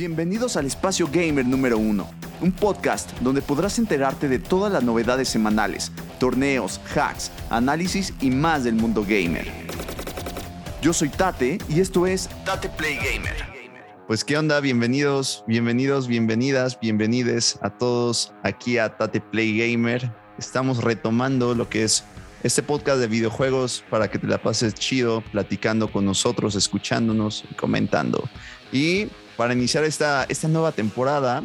Bienvenidos al Espacio Gamer número 1, un podcast donde podrás enterarte de todas las novedades semanales, torneos, hacks, análisis y más del mundo gamer. Yo soy Tate y esto es Tate Play Gamer. Pues qué onda, bienvenidos, bienvenidos, bienvenidas, bienvenides a todos aquí a Tate Play Gamer. Estamos retomando lo que es este podcast de videojuegos para que te la pases chido, platicando con nosotros, escuchándonos y comentando. Y para iniciar esta, esta nueva temporada,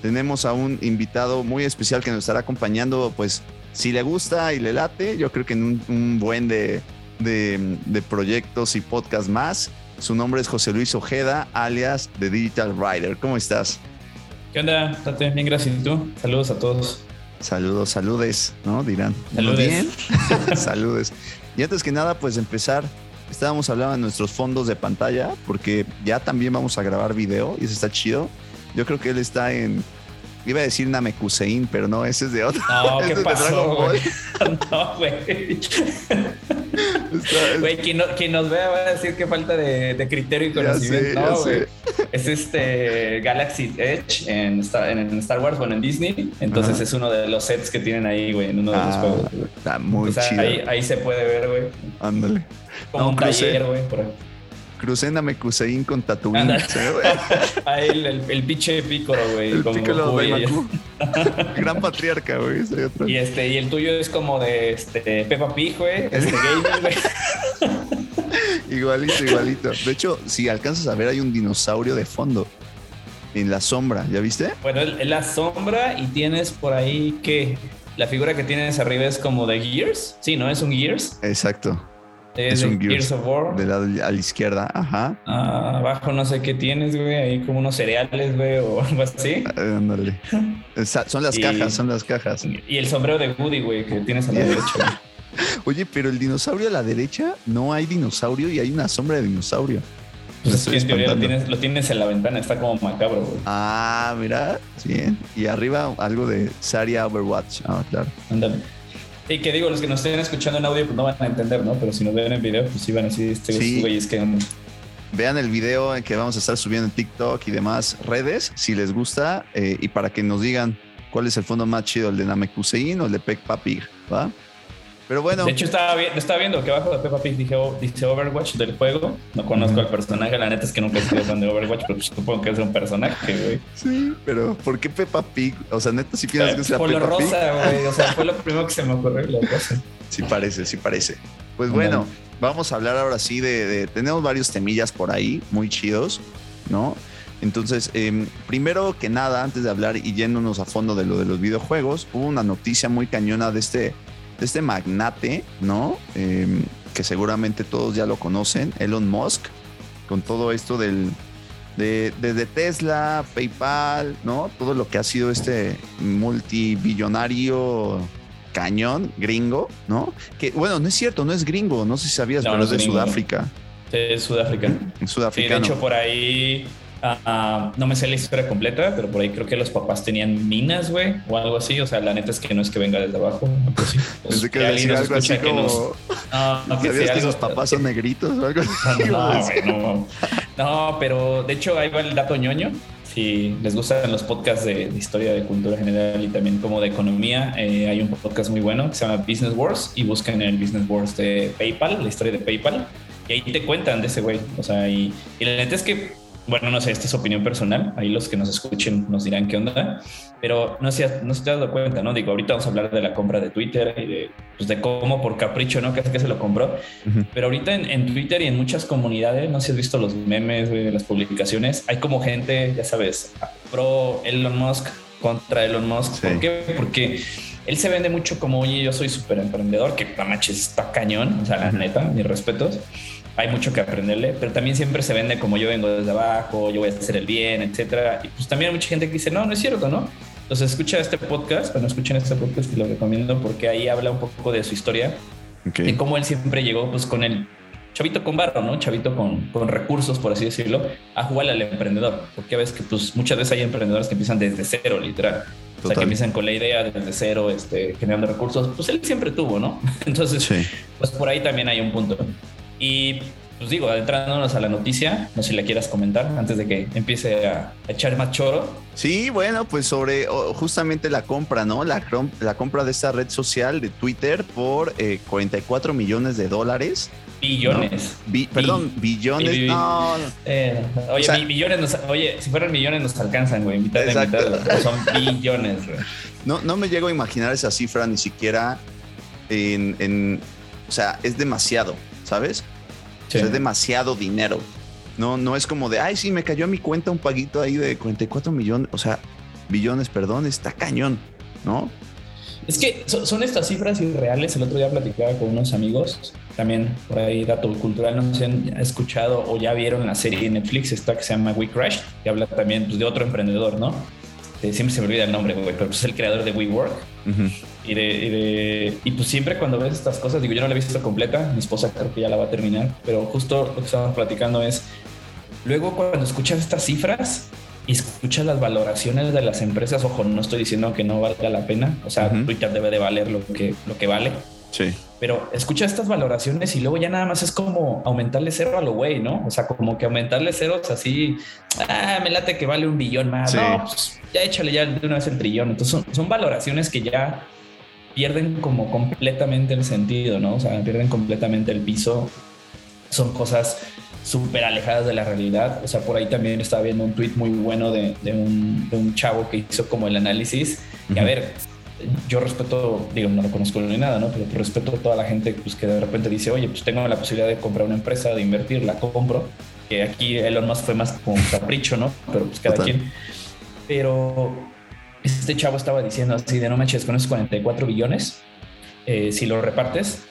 tenemos a un invitado muy especial que nos estará acompañando, pues si le gusta y le late, yo creo que en un, buen de, de, proyectos y podcast más. Su nombre es José Luis Ojeda, alias The Digital Rider. ¿Cómo estás? ¿Qué onda, Tate? Bien, gracias. ¿Y tú? Saludos a todos. Saludos, saludes, ¿no? Dirán. Saludos. Bien. saludes. Y antes que nada, pues empezar estábamos hablando de nuestros fondos de pantalla, porque ya también vamos a grabar video y eso está chido. Yo creo que él está en. Iba a decir Namekusein, pero no, ese es de otro. No, ¿qué pasó, güey? no, güey. Güey, quien, quien, nos vea va a decir que falta de, de criterio y conocimiento. no, güey. Es este Galaxy Edge en Star, en, Star, Wars, bueno, en Disney. Entonces es uno de los sets que tienen ahí, güey, en uno de los ah, juegos. Está muy o sea, chido. Ahí, ahí se puede ver, güey. Ándale. Como un taller, güey, por ahí. Crucé en Namekusein con Tatooine. Ahí el, el, el, pinche pícoro, güey. El pícoro de Gran patriarca, güey. Y, este, y el tuyo es como de este, Peppa Pig, güey. Este güey. igualito, igualito. De hecho, si alcanzas a ver, hay un dinosaurio de fondo. En la sombra, ¿ya viste? Bueno, en la sombra y tienes por ahí que la figura que tienes arriba es como de Gears. Sí, ¿no? Es un Gears. Exacto. Es, un Gears, of War. De lado a la izquierda, ajá. Ah, abajo no sé qué tienes, güey. Ahí como unos cereales, güey, o algo así. Ah, ándale. son las cajas, son las cajas. Y el sombrero de Woody, güey, que tienes a la derecha. Oye, pero el dinosaurio a la derecha no hay dinosaurio y hay una sombra de dinosaurio. Pues en teoría lo tienes, lo tienes en la ventana, está como macabro, güey. Ah, mira, bien. Y arriba algo de Saria Overwatch. Ah, claro. Ándale. Y que digo, los que nos estén escuchando en audio pues no van a entender, ¿no? Pero si nos ven en video, pues sí van a decir, este güey es que... Vean el video que vamos a estar subiendo en TikTok y demás redes, si les gusta, eh, y para que nos digan cuál es el fondo más chido, el de Namekusein o el de Peppa Pig, ¿va? Pero bueno. De hecho, estaba, estaba viendo que abajo de Peppa Pig dije, dice Overwatch del juego. No conozco al personaje, la neta es que nunca he sido fan de Overwatch, pero supongo que es un personaje, güey. Sí, pero ¿por qué Peppa Pig? O sea, neta, si piensas que sea Por lo rosa, güey. O sea, fue lo primero que se me ocurrió, lo rosa. Sí parece, sí parece. Pues bueno, vamos a hablar ahora sí de, Tenemos varios temillas por ahí, muy chidos, ¿no? Entonces, em, primero que nada, antes de hablar y yéndonos a fondo de lo de los videojuegos, hubo una noticia muy cañona de este este magnate, ¿no? Em, que seguramente todos ya lo conocen, Elon Musk, con todo esto del, de, desde Tesla, PayPal, ¿no? Todo lo que ha sido este multibillonario cañón gringo, ¿no? Que bueno, no es cierto, no es gringo, no sé si sabías, pero es de Sudáfrica. es Sudáfrica. Sudáfrica. de hecho, por ahí Ah, no me sé la historia completa, pero por ahí creo que los papás tenían minas, güey, o algo así. O sea, la neta es que no es que venga desde abajo. Pues sí, pues, que, decía algo así como... No, que ¿Sabías que sus papás son negritos o algo así? No, no, pero de hecho ahí va el dato ñoño. Si les gustan los podcasts de, historia, de cultura general y también como de economía, eh, hay un podcast muy bueno que se llama Business Wars y busquen el Business Wars de PayPal, la historia de PayPal. Y ahí te cuentan de ese güey. O sea, y, y la neta es que bueno, no sé, esta es opinión personal, ahí los que nos escuchen nos dirán qué onda, pero no sé, no se te has dado cuenta, ¿no? Digo, ahorita vamos a hablar de la compra de Twitter y de, pues de cómo por capricho, ¿no? Que que se lo compró, pero ahorita en, Twitter y en muchas comunidades, no sé si has visto los memes, de las publicaciones, hay como gente, ya sabes, pro Elon Musk, contra Elon Musk, ¿por qué? Porque él se vende mucho como, oye, yo soy súper emprendedor, que la manches está cañón, o sea, la neta, mis respetos hay mucho que aprenderle, pero también siempre se vende como yo vengo desde abajo, yo voy a hacer el bien, etcétera. Y pues también hay mucha gente que dice, no, no es cierto, ¿no? Entonces escucha este podcast, bueno, escuchen este podcast y lo recomiendo porque ahí habla un poco de su historia, de cómo él siempre llegó pues con el chavito con barro, ¿no? Chavito con, con recursos, por así decirlo, a jugar al emprendedor, porque a veces que pues muchas veces hay emprendedores que empiezan desde cero, literal. O sea, que empiezan con la idea desde cero, este, generando recursos, pues él siempre tuvo, ¿no? Entonces, pues por ahí también hay un punto. Y pues digo, adentrándonos a la noticia, no sé si la quieras comentar antes de que empiece a echar más choro. Sí, bueno, pues sobre justamente la compra, ¿no? La, la compra de esta red social de Twitter por 44 millones de dólares. Billones. perdón, billones. no, eh, oye, millones nos, oye, si fueran millones nos alcanzan, güey. Mitad de mitad. Son billones, güey. No, no me llego a imaginar esa cifra ni siquiera en, en o sea, es demasiado, ¿sabes? Es demasiado dinero. No, no es como de, ay, sí, me cayó a mi cuenta un paguito ahí de 44 millones, o sea, billones, perdón, está cañón, ¿no? Es que son estas cifras irreales. El otro día platicaba con unos amigos, también por ahí dato cultural, no sé si han escuchado o ya vieron la serie de Netflix, esta que se llama We Crash, que habla también pues, de otro emprendedor, ¿no? Siempre se me olvida el nombre, güey, pero es el creador de WeWork. y, de, y, pues siempre cuando ves estas cosas, digo, yo no la he visto completa, mi esposa creo que ya la va a terminar, pero justo lo que estábamos platicando es, luego cuando escuchas estas cifras, y escuchas las valoraciones de las empresas, ojo, no estoy diciendo que no valga la pena, o sea, Twitter debe de valer lo que, lo que vale. Sí. Pero escucha estas valoraciones y luego ya nada más es como aumentarle cero a lo güey, ¿no? O sea, como que aumentarle ceros así, ah, me late que vale un billón más. No, pues ya échale ya de una vez el trillón. Entonces son, son valoraciones que ya pierden como completamente el sentido, ¿no? O sea, pierden completamente el piso. Son cosas súper alejadas de la realidad. O sea, por ahí también estaba viendo un tweet muy bueno de, un, de un, chavo que hizo como el análisis. Y a ver, yo respeto, digo, no lo conozco ni nada, ¿no? Pero respeto a toda la gente pues, que de repente dice, oye, pues tengo la posibilidad de comprar una empresa, de invertir, la compro. Que aquí Elon Musk fue más como un capricho, ¿no? Pero pues cada quien. Pero este chavo estaba diciendo así de no manches, con esos 44 billones, eh, si lo repartes,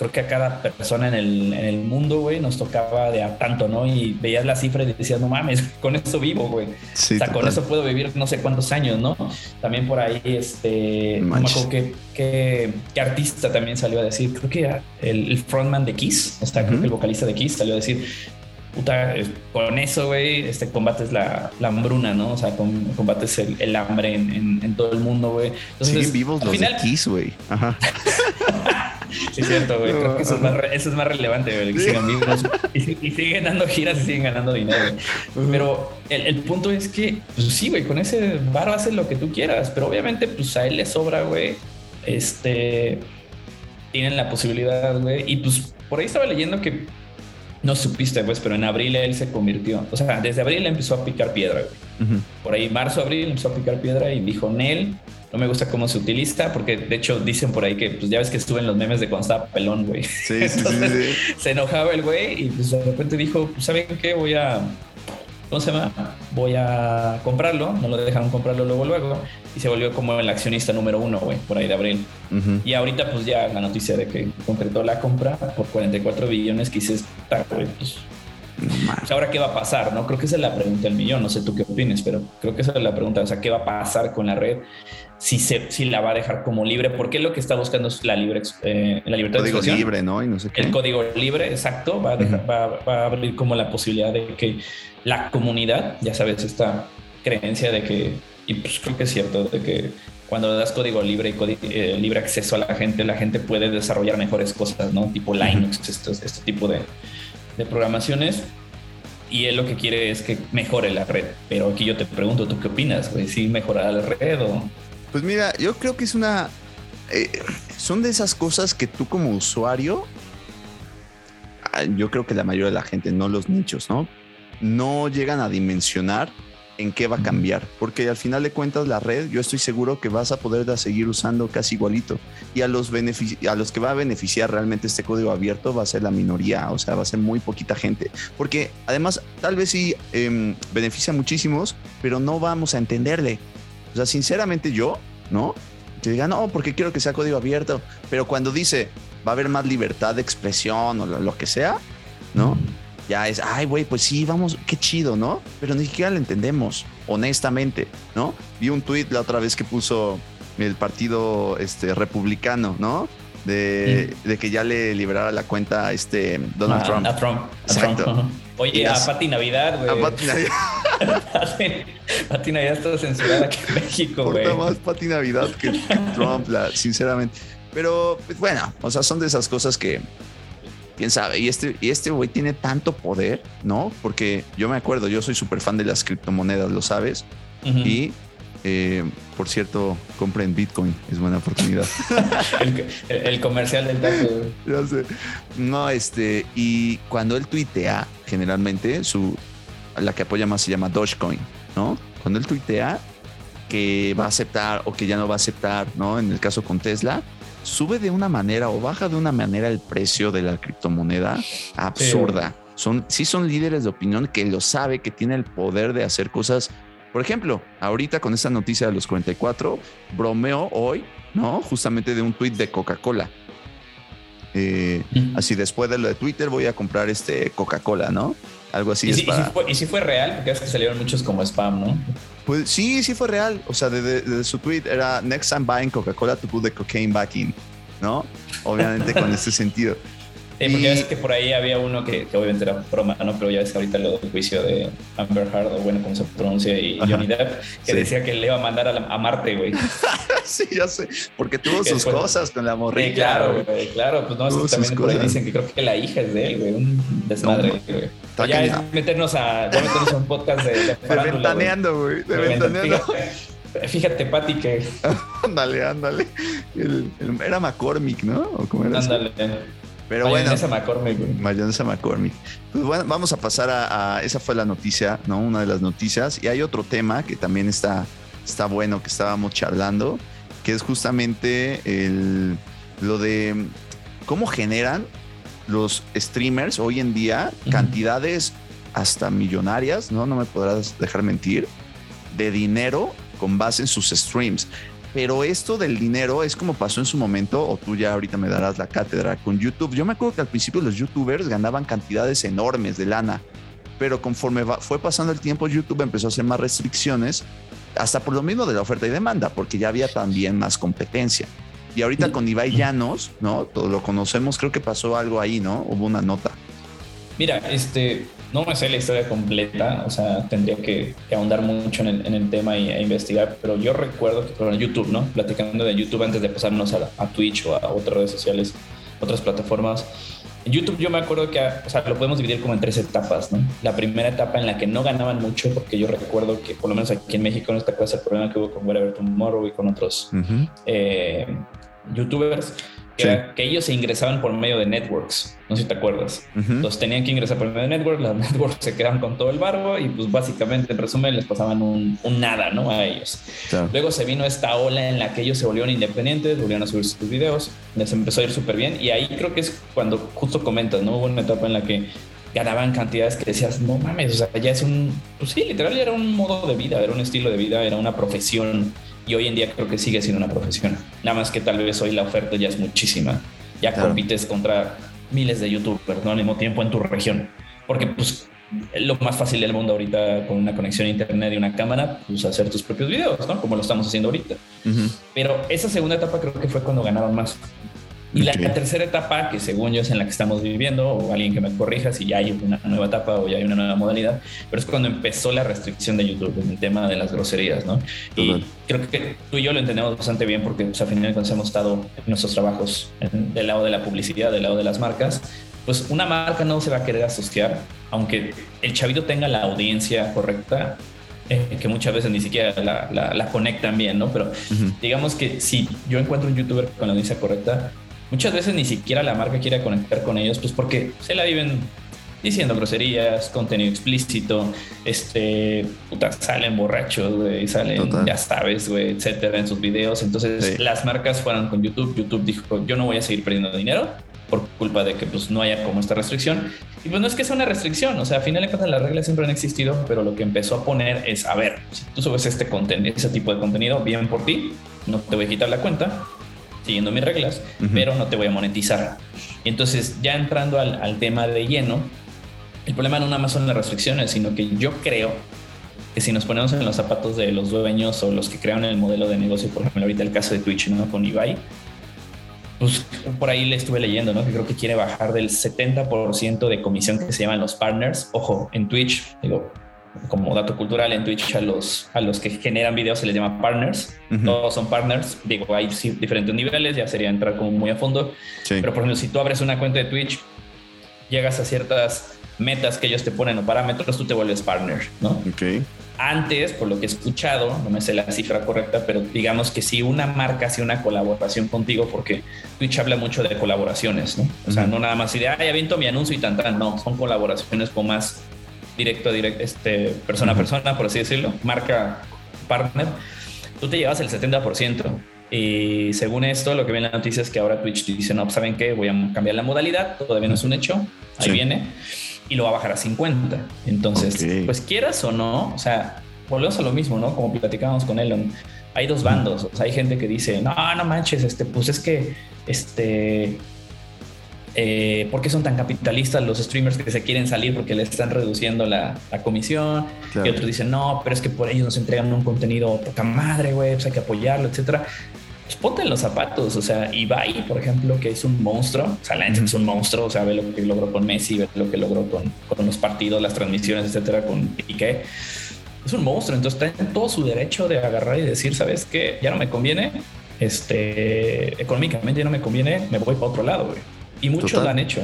creo que a cada persona en el, en el mundo, güey, nos tocaba de a tanto, ¿no? Y veías la cifra y decías, no mames, con eso vivo, güey. o sea, con eso puedo vivir no sé cuántos años, ¿no? También por ahí, este, no me acuerdo qué, artista también salió a decir, creo que el, frontman de Kiss, está, creo que el vocalista de Kiss salió a decir, puta, con eso, güey, este, combates la, la, hambruna, ¿no? O sea, combates el, hambre en, en, todo el mundo, güey. Siguen vivos los de Kiss, güey. Ajá. sí, es cierto, güey. Creo que eso es más, eso es más relevante, güey, que sigan vivos y, siguen dando giras y siguen ganando dinero, Pero el, el, punto es que, pues sí, güey, con ese bar haces lo que tú quieras, pero obviamente, pues a él le sobra, güey. Este. Tienen la posibilidad, güey. Y pues por ahí estaba leyendo que no supiste, pues, pero en abril él se convirtió. O sea, desde abril empezó a picar piedra, güey. Por ahí, marzo, abril empezó a picar piedra y dijo, Nel, no me gusta cómo se utiliza, porque de hecho dicen por ahí que, pues ya ves que estuve en los memes de cuando estaba pelón, güey. Sí, sí, sí, Se enojaba el güey y pues de repente dijo, pues, ¿saben qué? Voy a ¿cómo se llama? Voy a comprarlo, no lo dejaron comprarlo luego, luego, y se volvió como el accionista número uno, güey, por ahí de abril. Y ahorita, pues ya la noticia de que concretó la compra por 44 billones, que dices, güey, pues. Ahora, ¿qué va a pasar? No creo que esa es la pregunta del millón. No sé tú qué opinas, pero creo que esa es la pregunta. O sea, ¿qué va a pasar con la red? Si, se, si la va a dejar como libre, porque lo que está buscando es la libre, eh, la libertad código libre, ¿no? Y no sé qué. El código libre, exacto, va a, dejar, va a abrir como la posibilidad de que la comunidad, ya sabes, esta creencia de que, y pues creo que es cierto, de que cuando das código libre y eh, libre acceso a la gente, la gente puede desarrollar mejores cosas, ¿no? Tipo Linux, este, tipo de, programaciones. Y él lo que quiere es que mejore la red. Pero aquí yo te pregunto, ¿tú qué opinas? Güey? ¿Sí mejorará la red o...? Pues mira, yo creo que es una... Eh, son de esas cosas que tú como usuario, ah, yo creo que la mayoría de la gente, no los nichos, ¿no? no llegan a dimensionar en qué va a cambiar, porque al final de cuentas la red, yo estoy seguro que vas a poderla seguir usando casi igualito. Y a los, a los que va a beneficiar realmente este código abierto va a ser la minoría, o sea, va a ser muy poquita gente. Porque además, tal vez sí em, beneficia a muchísimos, pero no vamos a entenderle. O sea, sinceramente yo, ¿no? Que diga, no, porque quiero que sea código abierto, pero cuando dice va a haber más libertad de expresión o lo, que sea, ¿no? Ya es, ay, güey, pues sí, vamos, qué chido, ¿no? Pero ni siquiera lo entendemos, honestamente, ¿no? Vi un tweet la otra vez que puso el partido este, republicano, ¿no? De, de, que ya le liberara la cuenta a este Donald Trump. A Trump. Exacto. Oye, a Pati Navidad, güey. A Pati Navidad. Pati Navidad está censurada aquí en México, güey. Más Pati Navidad que Trump, la, sinceramente. Pero, pues, bueno, o sea, son de esas cosas que quién sabe. Y este, y este güey tiene tanto poder, ¿no? Porque yo me acuerdo, yo soy súper fan de las criptomonedas, lo sabes. Y eh, por cierto, compren Bitcoin, es buena oportunidad. el, comercial del dato. Ya sé. No, este, y cuando él tuitea, generalmente su la que apoya más se llama Dogecoin, ¿no? Cuando él tuitea que va a aceptar o que ya no va a aceptar, ¿no? En el caso con Tesla, sube de una manera o baja de una manera el precio de la criptomoneda absurda. Son, sí son líderes de opinión que lo sabe, que tiene el poder de hacer cosas. Por ejemplo, ahorita con esta noticia de los 44, bromeo hoy, ¿no? Justamente de un tuit de Coca-Cola. Eh, así después de lo de Twitter voy a comprar este Coca-Cola, ¿no? Algo así. ¿Y, si, fue, ¿Y si fue real? Porque es que salieron muchos como spam, ¿no? Pues sí, sí fue real. O sea, de, su tweet era Next time buying Coca-Cola to put the cocaine back in, ¿no? Obviamente con este sentido. Sí, porque ya ves que por ahí había uno que, obviamente era broma, ¿no? Pero ya ves que ahorita lo del juicio de Amber Heard, o bueno, como se pronuncia, y Johnny Depp, que decía que le iba a mandar a, Marte, güey. sí, ya sé. Porque tuvo sus cosas con la morrilla. Sí, claro, güey, claro. Pues no, es que también por ahí dicen que creo que la hija es de él, güey. Un desmadre, güey. ya es meternos a, ya meternos a un podcast de, de, de ventaneando, güey. De ventaneando. Fíjate, Pati, que. ándale, ándale. era McCormick, ¿no? ¿O cómo era ándale. Pero mayonesa bueno. McCormick. Mayonesa McCormick. Pues bueno, vamos a pasar a, Esa fue la noticia, ¿no? Una de las noticias. Y hay otro tema que también está, está bueno, que estábamos charlando, que es justamente el, lo de cómo generan los streamers hoy en día cantidades hasta millonarias, ¿no? No me podrás dejar mentir, de dinero con base en sus streams. Pero esto del dinero es como pasó en su momento, o tú ya ahorita me darás la cátedra con YouTube. Yo me acuerdo que al principio los youtubers ganaban cantidades enormes de lana, pero conforme fue pasando el tiempo, YouTube empezó a hacer más restricciones, hasta por lo mismo de la oferta y demanda, porque ya había también más competencia. Y ahorita con Ibai Llanos, ¿no? Todo lo conocemos, creo que pasó algo ahí, ¿no? Hubo una nota. Mira, este, no me sé la historia completa, o sea, tendría que, ahondar mucho en el, tema y, e investigar, pero yo recuerdo que por YouTube, ¿no? Platicando de YouTube antes de pasarnos a, Twitch o a otras redes sociales, otras plataformas. En YouTube yo me acuerdo que, o sea, lo podemos dividir como en tres etapas, ¿no? La primera etapa en la que no ganaban mucho, porque yo recuerdo que por lo menos aquí en México, en esta clase, el problema que hubo con Whatever Tomorrow y con otros eh, youtubers, que ellos se ingresaban por medio de networks, no sé si te acuerdas. Entonces tenían que ingresar por medio de networks, las networks se quedaban con todo el barbo y pues básicamente en resumen les pasaban un, nada, ¿no? A ellos. Luego se vino esta ola en la que ellos se volvieron independientes, volvieron a subir sus videos, les empezó a ir súper bien y ahí creo que es cuando justo comentas, ¿no? Hubo una etapa en la que ganaban cantidades que decías, no mames, o sea, ya es un, pues sí, literal era un modo de vida, era un estilo de vida, era una profesión y hoy en día creo que sigue siendo una profesión. Nada más que tal vez hoy la oferta ya es muchísima. Ya compites contra miles de youtubers ¿no? al mismo tiempo en tu región. Porque pues lo más fácil del mundo ahorita con una conexión a internet y una cámara, pues hacer tus propios videos, ¿no? Como lo estamos haciendo ahorita. Pero esa segunda etapa creo que fue cuando ganaban más. Y la, tercera etapa, que según yo es en la que estamos viviendo, o alguien que me corrija si ya hay una nueva etapa o ya hay una nueva modalidad, pero es cuando empezó la restricción de YouTube en el tema de las groserías, ¿no? Y creo que tú y yo lo entendemos bastante bien porque pues, al final cuando hemos estado en nuestros trabajos del lado de la publicidad, del lado de las marcas, pues una marca no se va a querer asociar, aunque el chavito tenga la audiencia correcta, eh, que muchas veces ni siquiera la, la, conectan bien, ¿no? Pero digamos que si yo encuentro un youtuber con la audiencia correcta, muchas veces ni siquiera la marca quiere conectar con ellos, pues porque se la viven diciendo groserías, contenido explícito, este, puta, salen borrachos, güey, salen, ya sabes, güey, etcétera, en sus videos. Entonces, las marcas fueron con YouTube. YouTube dijo, yo no voy a seguir perdiendo dinero por culpa de que pues no haya como esta restricción. Y pues no es que sea una restricción, o sea, a final de cuentas las reglas siempre han existido, pero lo que empezó a poner es, a ver, si tú subes este contenido, ese tipo de contenido, bien por ti, no te voy a quitar la cuenta, siguiendo mis reglas, pero no te voy a monetizar. Y entonces, ya entrando al, tema de lleno, el problema no nada más son las restricciones, sino que yo creo que si nos ponemos en los zapatos de los dueños o los que crean el modelo de negocio, por ejemplo, ahorita el caso de Twitch, ¿no? Con Ibai, pues por ahí le estuve leyendo, ¿no? Que creo que quiere bajar del 70% de comisión que se llaman los partners. Ojo, en Twitch, digo, como dato cultural en Twitch a los, a los que generan videos se les llama partners. Todos son partners. Digo, hay diferentes niveles, ya sería entrar como muy a fondo. Pero por ejemplo, si tú abres una cuenta de Twitch, llegas a ciertas metas que ellos te ponen o parámetros, tú te vuelves partner, ¿no? Ok. Antes, por lo que he escuchado, no me sé la cifra correcta, pero digamos que si una marca hace una colaboración contigo, porque Twitch habla mucho de colaboraciones, ¿no? O sea, no nada más de, ay, aviento mi anuncio y tan, tan, no, son colaboraciones con más directo, directo, este, persona a persona, por así decirlo, marca partner, tú te llevas el 70%. Y según esto, lo que viene en la noticia es que ahora Twitch dice, no, pues, ¿saben qué? Voy a cambiar la modalidad, todavía no es un hecho, ahí viene, y lo va a bajar a 50. Entonces, pues quieras o no, o sea, volvemos a lo mismo, ¿no? Como platicábamos con Elon, hay dos bandos, o sea, hay gente que dice, no, no manches, este, pues es que, este, eh, ¿por qué son tan capitalistas los streamers que se quieren salir porque le están reduciendo la, comisión? Y otros dicen, no, pero es que por ellos nos entregan un contenido poca madre, güey, pues hay que apoyarlo, etcétera. Pues ponte en los zapatos, o sea, Ibai, por ejemplo, que es un monstruo, o sea, la gente es un monstruo, o sea, ve lo que logró con Messi, ve lo que logró con, con los partidos, las transmisiones, etcétera, con Piqué. Es un monstruo, entonces está en todo su derecho de agarrar y decir, ¿sabes qué? Ya no me conviene, este, económicamente ya no me conviene, me voy para otro lado, güey. Y muchos lo han hecho.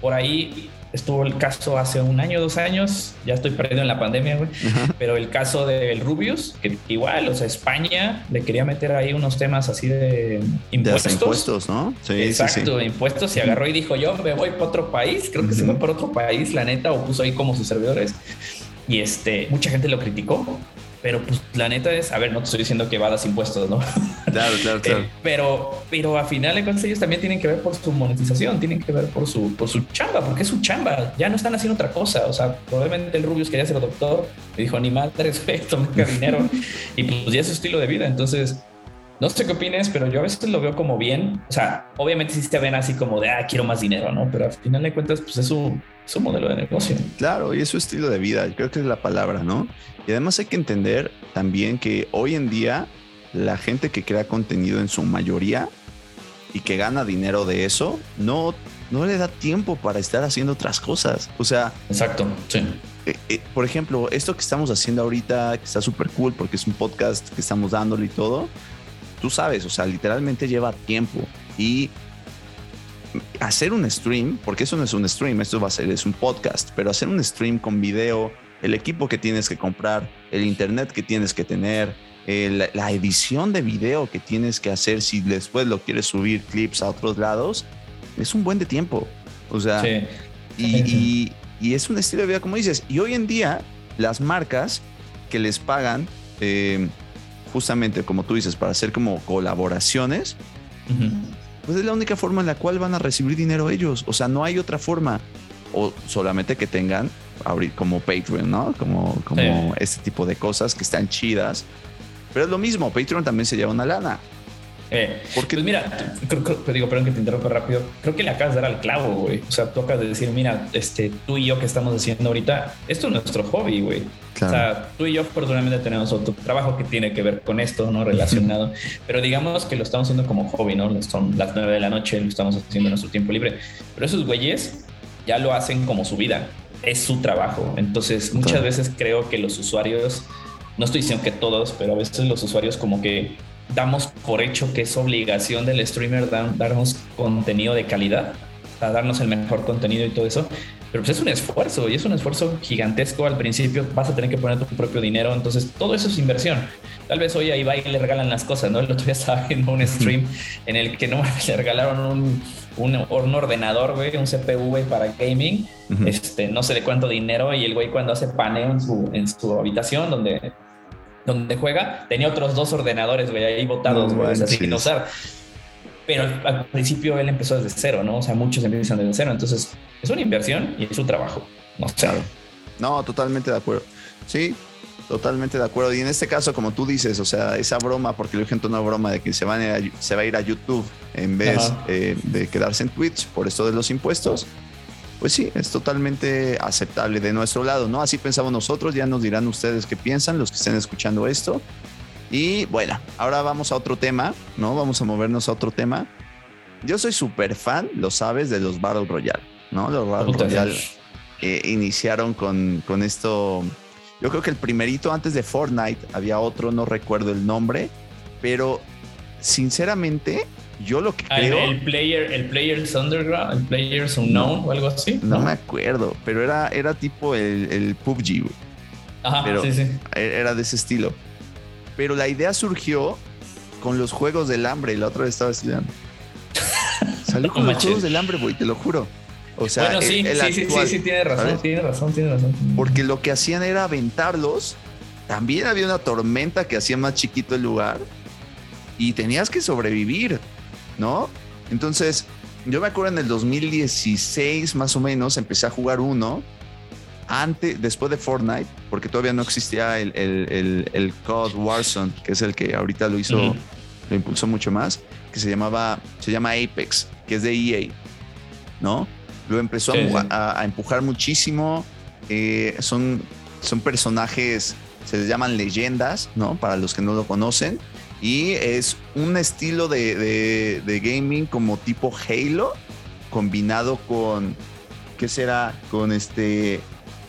Por ahí estuvo el caso hace un año, dos años, ya estoy perdido en la pandemia, güey, pero el caso del Rubius, que igual, o sea, España le quería meter ahí unos temas así de impuestos. De impuestos, ¿no? Sí, Exacto, sí, impuestos, y agarró y dijo, yo me voy para otro país, creo que se fue para otro país, la neta, o puso ahí como sus servidores. Y este, mucha gente lo criticó, pero pues la neta es, a ver, no te estoy diciendo que vadas impuestos, ¿no? Claro, claro, claro. Eh, pero, pero a final de cuentas ellos también tienen que ver por su monetización, tienen que ver por su, por su chamba, porque es su chamba, ya no están haciendo otra cosa. O sea, probablemente el Rubius quería ser doctor, y dijo, ni madre, respeto, me dinero, y pues ya es su estilo de vida. Entonces, no sé qué opines, pero yo a veces lo veo como bien. O sea, obviamente sí te ven así como de, ah, quiero más dinero, ¿no? Pero al final de cuentas, pues es su, su modelo de negocio. Claro, y es su estilo de vida, creo que es la palabra, ¿no? Y además hay que entender también que hoy en día la gente que crea contenido en su mayoría y que gana dinero de eso, no, no le da tiempo para estar haciendo otras cosas. O sea, exacto, sí. Eh, eh, por ejemplo, esto que estamos haciendo ahorita, que está súper cool porque es un podcast que estamos dándole y todo, tú sabes, o sea, literalmente lleva tiempo y hacer un stream, porque eso no es un stream, esto va a ser, es un podcast, pero hacer un stream con video, el equipo que tienes que comprar, el internet que tienes que tener, la edición de video que tienes que hacer si después lo quieres subir clips a otros lados, es un buen de tiempo. O sea, y, es un estilo de vida, como dices. Y hoy en día, las marcas que les pagan, eh, justamente como tú dices, para hacer como colaboraciones, pues es la única forma en la cual van a recibir dinero ellos. O sea, no hay otra forma. O solamente que tengan como Patreon, ¿no? Como, como este tipo de cosas que están chidas. Pero es lo mismo, Patreon también se lleva una lana. Eh, Porque pues mira, te digo, perdón que te interrumpa rápido. Creo que le acabas de dar al clavo, güey. O sea, tú acabas de decir, mira, este, tú y yo que estamos haciendo ahorita, esto es nuestro hobby, güey. O sea, tú y yo afortunadamente tenemos otro trabajo que tiene que ver con esto, ¿no? Relacionado. Pero digamos que lo estamos haciendo como hobby, ¿no? Son las nueve de la noche, lo estamos haciendo en nuestro tiempo libre. Pero esos güeyes ya lo hacen como su vida es su trabajo. Entonces, muchas veces creo que los usuarios, no estoy diciendo que todos, pero a veces los usuarios como que damos por hecho que es obligación del streamer darnos contenido de calidad, a darnos el mejor contenido y todo eso. Pero pues es un esfuerzo y es un esfuerzo gigantesco al principio. Vas a tener que poner tu propio dinero. Entonces todo eso es inversión. Tal vez hoy ahí va y le regalan las cosas, ¿no? El otro día estaba viendo un stream en el que no le regalaron un, un, ordenador, güey, un CPU, güey, para gaming. Este, no sé de cuánto dinero. Y el güey cuando hace paneo en su, en su habitación donde, donde juega, tenía otros dos ordenadores, güey, ahí botados, güey, así sin usar pero al principio él empezó desde cero, ¿no? O sea, muchos empiezan desde cero. Entonces, es una inversión y es un trabajo. No sé. No, totalmente de acuerdo. Sí, totalmente de acuerdo. Y en este caso, como tú dices, o sea, esa broma, porque le gente una broma de que se, van a, se va a ir a YouTube en vez eh, de quedarse en Twitch por esto de los impuestos. Pues sí, es totalmente aceptable de nuestro lado, ¿no? Así pensamos nosotros, ya nos dirán ustedes qué piensan, los que estén escuchando esto. Y bueno, ahora vamos a otro tema, ¿no? Vamos a movernos a otro tema. Yo soy súper fan, lo sabes, de los Battle Royale, ¿no? Los Battle Royale eh, iniciaron con, con esto. Yo creo que el primerito antes de Fortnite había otro, no recuerdo el nombre, pero sinceramente Yo lo que Ah, creo. el, player, el Players Underground, el Players Unknown o algo así. No me acuerdo, pero era, era tipo el, el PUBG. Ajá, pero- sí, sí. E- Era de ese estilo. Pero la idea surgió con los Juegos del Hambre. La otra vez estaba estudiando. Salió con No los manches. Juegos del Hambre, güey, te lo juro. O sea, bueno, sí, el sí, sí, actual, sí, sí, tiene razón, tiene razón, tiene razón. Porque lo que hacían era aventarlos. También había una tormenta que hacía más chiquito el lugar. Y tenías que sobrevivir, ¿no? Entonces, yo me acuerdo en el 2016, más o menos, empecé a jugar uno. Antes, después de Fortnite, porque todavía no existía el, el, el, el COD Warzone, que es el que ahorita lo hizo, lo impulsó mucho más, que se llamaba, se llama Apex, que es de EA, ¿no? Lo empezó a Sí, mu- sí. a, a empujar muchísimo. eh, son, son personajes, se les llaman leyendas, ¿no? Para los que no lo conocen. Y es un estilo de, de- de gaming como tipo Halo, combinado con, ¿qué será? Con este,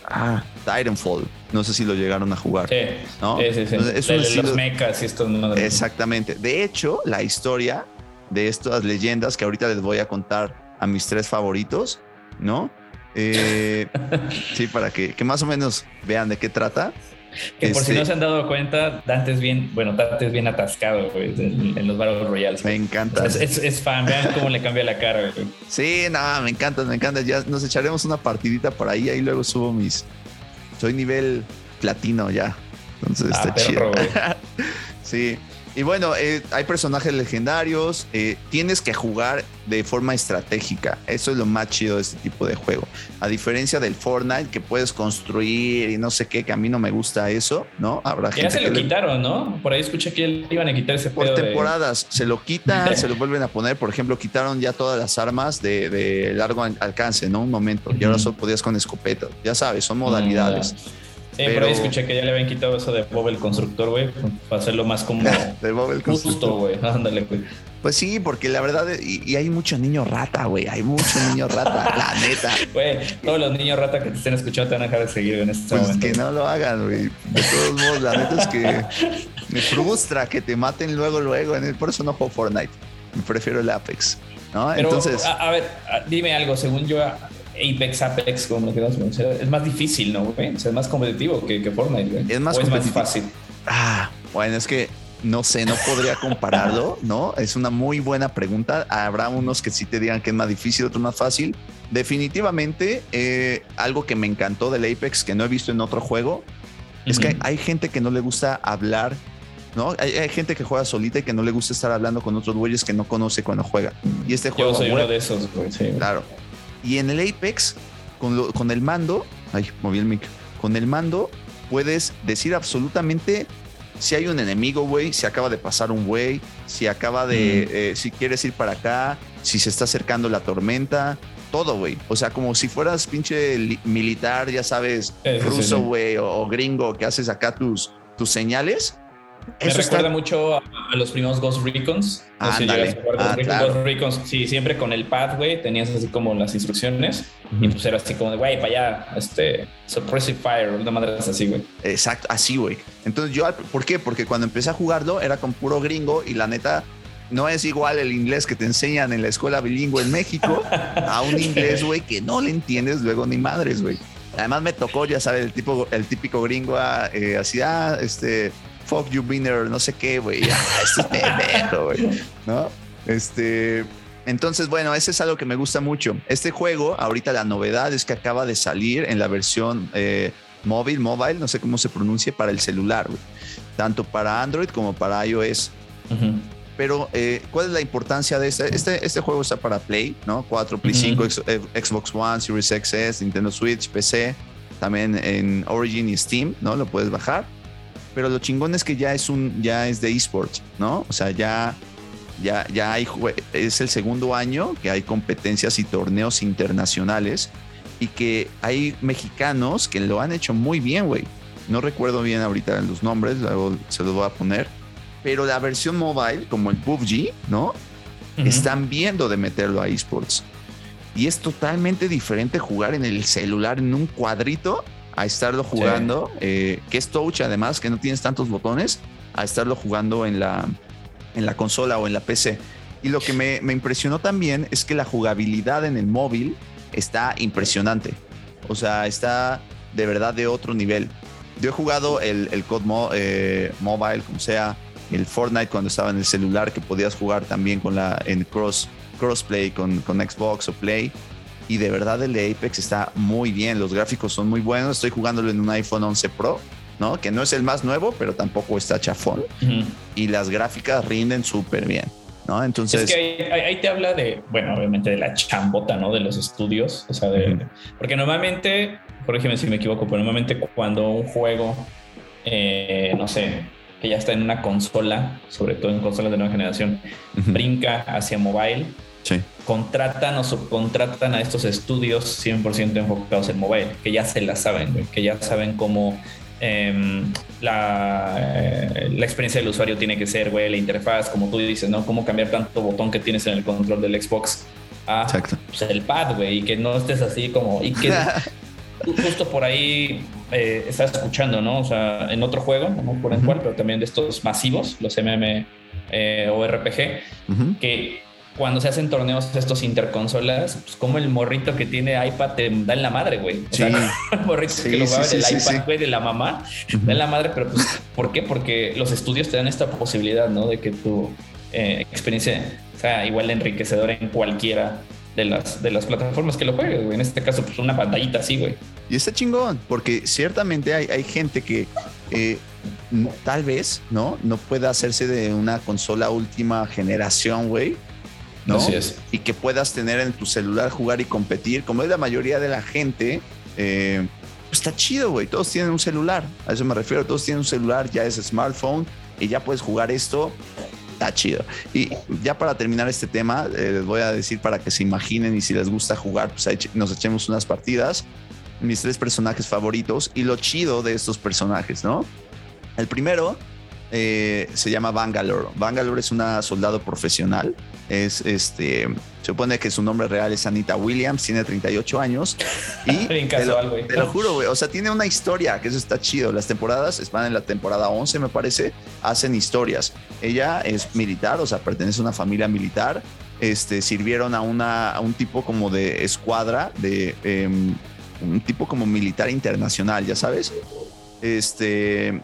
ah, Titanfall. No sé si lo llegaron a jugar. Sí, ¿no? sí, sí. sí. Entonces, es De un los estilo- mechas y estos madres. Exactamente. De hecho, la historia de estas leyendas que ahorita les voy a contar a mis tres favoritos, ¿no? Eh, sí, para que, que más o menos vean de qué trata. Que por si Este- no se han dado cuenta, Dante es bien, bueno, Dante es bien atascado, güey, en, en los Battle Royales. Me encanta. O sea, es, es- es fan, vean cómo le cambia la cara, güey. Sí, nada, me encanta, me encanta. Ya nos echaremos una partidita por ahí, ahí luego subo mis. Soy nivel platino ya. Entonces Ah, está chido. Sí. Y bueno, eh, hay personajes legendarios. eh, tienes que jugar de forma estratégica. Eso es lo más chido de este tipo de juego. A diferencia del Fortnite, que puedes construir y no sé qué, que a mí no me gusta eso, ¿no? Habrá Ya gente se que lo le- quitaron, ¿no? Por ahí escuché que le iban a quitar ese por pedo de- temporadas se lo quitan, se lo vuelven a poner. Por ejemplo, quitaron ya todas las armas de, de largo al- alcance, ¿no? Un momento. Y ahora solo podías con escopeta. Ya sabes, son modalidades. Sí, por Pero- ahí escuché que ya le habían quitado eso de Bob el constructor, güey, para hacerlo más como De Bob el justo, Constructor. güey. Ándale, güey. Pues sí, porque la verdad, y, y hay mucho niño rata, güey. Hay mucho niño rata, la neta. Güey, todos los niños rata que te estén escuchando te van a dejar de seguir en este Pues momento. que no lo hagan, güey. De todos modos, la neta es que me frustra que te maten luego, luego. En el, por eso no juego Fortnite. Prefiero el Apex. ¿no? Pero, Entonces, a, a ver, a- dime algo, según yo, Apex, Apex, como lo queramos pronunciar, es más difícil, ¿no, güey? O sea, es más competitivo que, que Fortnite, güey. Es más O es más competitivo. fácil. ah, bueno, es que no sé, no podría compararlo, ¿no? Es una muy buena pregunta. Habrá unos que sí te digan que es más difícil, otros más fácil. Definitivamente, eh, algo que me encantó del Apex que no he visto en otro juego es que hay gente que no le gusta hablar, ¿no? Hay, hay gente que juega solita y que no le gusta estar hablando con otros güeyes que no conoce cuando juega. Y este juego, Yo soy uno de esos, güey. Sí, güey. claro. Y en el Apex, con, lo- con el mando, ay, moví el mic, con el mando puedes decir absolutamente si hay un enemigo, güey, si acaba de pasar un güey, si acaba de, eh, si quieres ir para acá, si se está acercando la tormenta, todo, güey. O sea, como si fueras pinche li- militar, ya sabes, sí, ruso, sí. güey, o, o gringo, que haces acá tus, tus señales. Me Eso recuerda está mucho a, a los primeros Ghost Recons. No sé si Ándale. llegaste a jugar Ah, Ghost, Recon- claro. Ghost Recons. Sí, siempre con el pad, güey, tenías así como las instrucciones. Y pues era así como de, güey, para allá, este, Suppressive Fire, una madre así, güey. Exacto, así, güey. Entonces yo, ¿por qué? Porque cuando empecé a jugarlo era con puro gringo y la neta no es igual el inglés que te enseñan en la escuela bilingüe en México a un inglés, güey, que no le entiendes luego ni madres, güey. Además me tocó, ya sabes, el tipo, el típico gringo ah, eh, así, ah, este, fuck you, winner, no sé qué, güey. Este güey. ¿No? Este, entonces, bueno, ese es algo que me gusta mucho. Este juego, ahorita la novedad es que acaba de salir en la versión eh, móvil, mobile, no sé cómo se pronuncie, para el celular, güey. Tanto para Android como para iOS. Pero, eh, ¿cuál es la importancia de este? Este, este juego está para Play, ¿no? 4, Play. 5, ex- eh, Xbox One, Series XS, Nintendo Switch, PC, también en Origin y Steam, ¿no? Lo puedes bajar. Pero lo chingón es que ya es un, ya es de esports, ¿no? O sea, ya, ya, ya hay, es el segundo año que hay competencias y torneos internacionales y que hay mexicanos que lo han hecho muy bien, güey. No recuerdo bien ahorita los nombres, luego se los voy a poner. Pero la versión mobile, como el PUBG, ¿no? Ujú. Están viendo de meterlo a esports. Y es totalmente diferente jugar en el celular en un cuadrito a estarlo jugando, eh, que es touch además, que no tienes tantos botones, a estarlo jugando en la, en la consola o en la PC. Y lo que me, me impresionó también es que la jugabilidad en el móvil está impresionante. O sea, está de verdad de otro nivel. Yo he jugado el, el COD eh, Mobile, como sea, el Fortnite cuando estaba en el celular, que podías jugar también con la, en cross, crossplay con, con Xbox o Play. Y de verdad el de Apex está muy bien, los gráficos son muy buenos. Estoy jugándolo en un iPhone 11 Pro, ¿no? Que no es el más nuevo, pero tampoco está chafón. Y las gráficas rinden súper bien. ¿no? Entonces. Es que ahí, te habla de, bueno, obviamente de la chambota, ¿no? De los estudios, o sea, de. Porque normalmente, corrígeme si me equivoco, pero normalmente cuando un juego, eh, no sé, que ya está en una consola, sobre todo en consolas de nueva generación, brinca hacia mobile. Contratan o subcontratan a estos estudios 100% enfocados en mobile, que ya se la saben, que ya saben cómo Em, la, eh, la, experiencia del usuario tiene que ser, güey, la interfaz, como tú dices, ¿no? Cómo cambiar tanto botón que tienes en el control del Xbox a pues, el pad, güey, y que no estés así como... Y que justo por ahí eh, estás escuchando, ¿no? O sea, en otro juego, no por el cual, pero también de estos masivos, los MM o RPG, que cuando se hacen torneos estos interconsolas, pues como el morrito que tiene iPad te da en la madre, güey. Sí. el morrito que lo va a ver el iPad, güey, de la mamá, da en la madre, pero pues, ¿por qué? Porque los estudios te dan esta posibilidad, ¿no? De que tu eh, experiencia sea igual de enriquecedora en cualquiera de las, de las plataformas que lo juegues, güey. En este caso, pues una pantallita así, güey. Y está chingón, porque ciertamente hay, hay gente que eh, tal vez, ¿no? No pueda hacerse de una consola última generación, güey ¿no? es. Y que puedas tener en tu celular jugar y competir, como es la mayoría de la gente, eh, pues está chido, güey. Todos tienen un celular, a eso me refiero. Todos tienen un celular, ya es smartphone y ya puedes jugar esto. Está chido. Y ya para terminar este tema, eh, les voy a decir para que se imaginen y si les gusta jugar, pues nos echemos unas partidas. Mis tres personajes favoritos y lo chido de estos personajes, ¿no? El primero eh, se llama Bangalore. Bangalore es una soldado profesional. Es este, se supone que su nombre real es Anita Williams, tiene 38 años. Y te, lo, juro, güey. O sea, tiene una historia, que eso está chido. Las temporadas, van en la temporada 11, me parece, hacen historias. Ella es militar, o sea, pertenece a una familia militar. Este, sirvieron a, una, a un tipo como de escuadra, de em, un tipo como militar internacional, ya sabes. Este,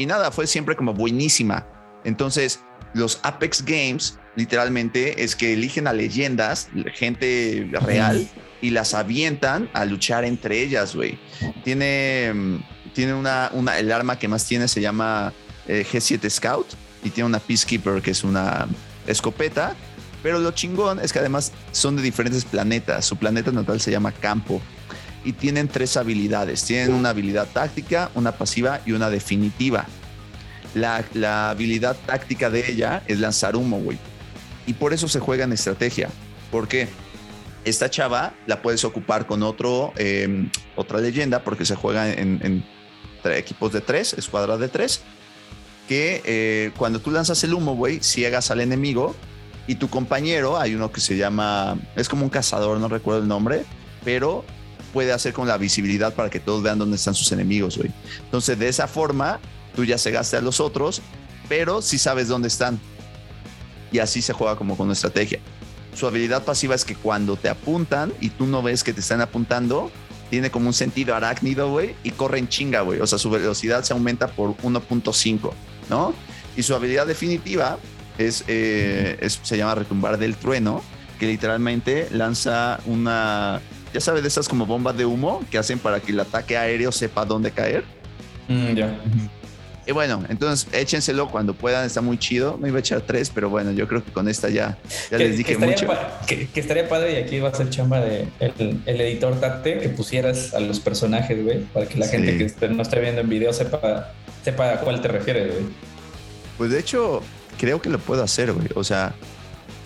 y nada, fue siempre como buenísima. Entonces, los Apex Games literalmente es que eligen a leyendas, gente real, y las avientan a luchar entre ellas, güey. Tiene, mm, tiene una, el arma que más tiene se llama eh, G7 Scout y tiene una Peacekeeper que es una escopeta. Pero lo chingón es que además son de diferentes planetas. Su planeta natal se llama Campo y tienen tres habilidades. Tienen una habilidad táctica, una pasiva y una definitiva. La, habilidad táctica de ella es lanzar humo, güey. Y por eso se juega en estrategia. porque Esta chava la puedes ocupar con otro, em, otra leyenda, porque se juega en, equipos de tres, escuadras de tres, que eh, cuando tú lanzas el humo, güey, ciegas al enemigo y tu compañero, hay uno que se llama, es como un cazador, no recuerdo el nombre, pero puede hacer con la visibilidad para que todos vean dónde están sus enemigos, güey. Entonces, de esa forma, tú ya cegaste a los otros, pero sí sabes dónde están. Y así se juega como con una estrategia. Su habilidad pasiva es que cuando te apuntan y tú no ves que te están apuntando, tiene como un sentido arácnido, güey, y corre en chinga, güey. O sea, su velocidad se aumenta por 1.5, ¿no? Y su habilidad definitiva eh, es, se llama retumbar del trueno, que literalmente lanza una ya sabes, de esas como bombas de humo que hacen para que el ataque aéreo sepa dónde caer. Mm, ya. Y bueno, entonces échenselo cuando puedan, está muy chido. Me iba a echar tres, pero bueno, yo creo que con esta ya, ya les dije mucho. Que, estaría padre, y aquí va a ser chamba de el, editor Tate, que pusieras a los personajes, güey, para que la gente que no esté viendo en video sepa, sepa a cuál te refieres, güey. Pues de hecho, creo que lo puedo hacer, güey. O sea.